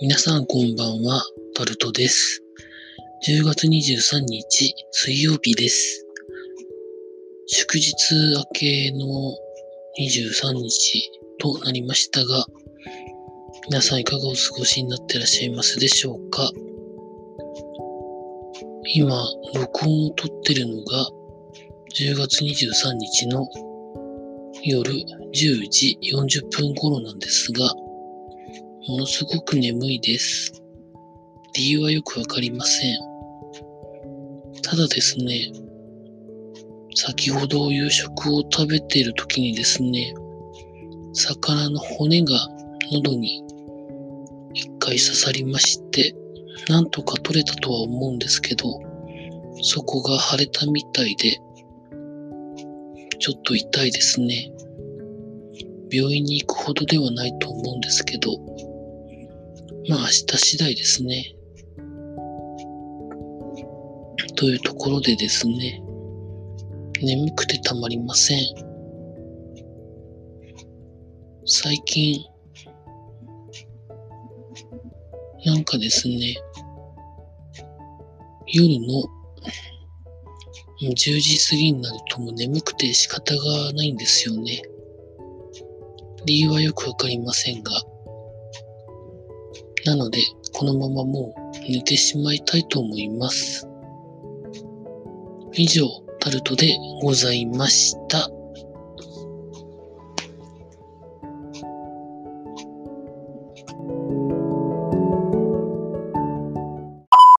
皆さんこんばんは、タルトです。10月23日水曜日です。祝日明けの23日となりましたが、皆さんいかがお過ごしになってらっしゃいますでしょうか？今、録音を撮ってるのが10月23日の夜10時40分頃なんですが、ものすごく眠いです。理由はよくわかりません。ただですね、先ほど夕食を食べている時にですね、魚の骨が喉に一回刺さりまして、なんとか取れたとは思うんですけど、そこが腫れたみたいで、ちょっと痛いですね。病院に行くほどではないと思うんですけど、まあ明日次第ですね。というところでですね、眠くてたまりません。最近、なんかですね、夜の10時過ぎになるともう眠くて仕方がないんですよね。理由はよくわかりませんが、なので、このままもう寝てしまいたいと思います。以上、タルトでございました。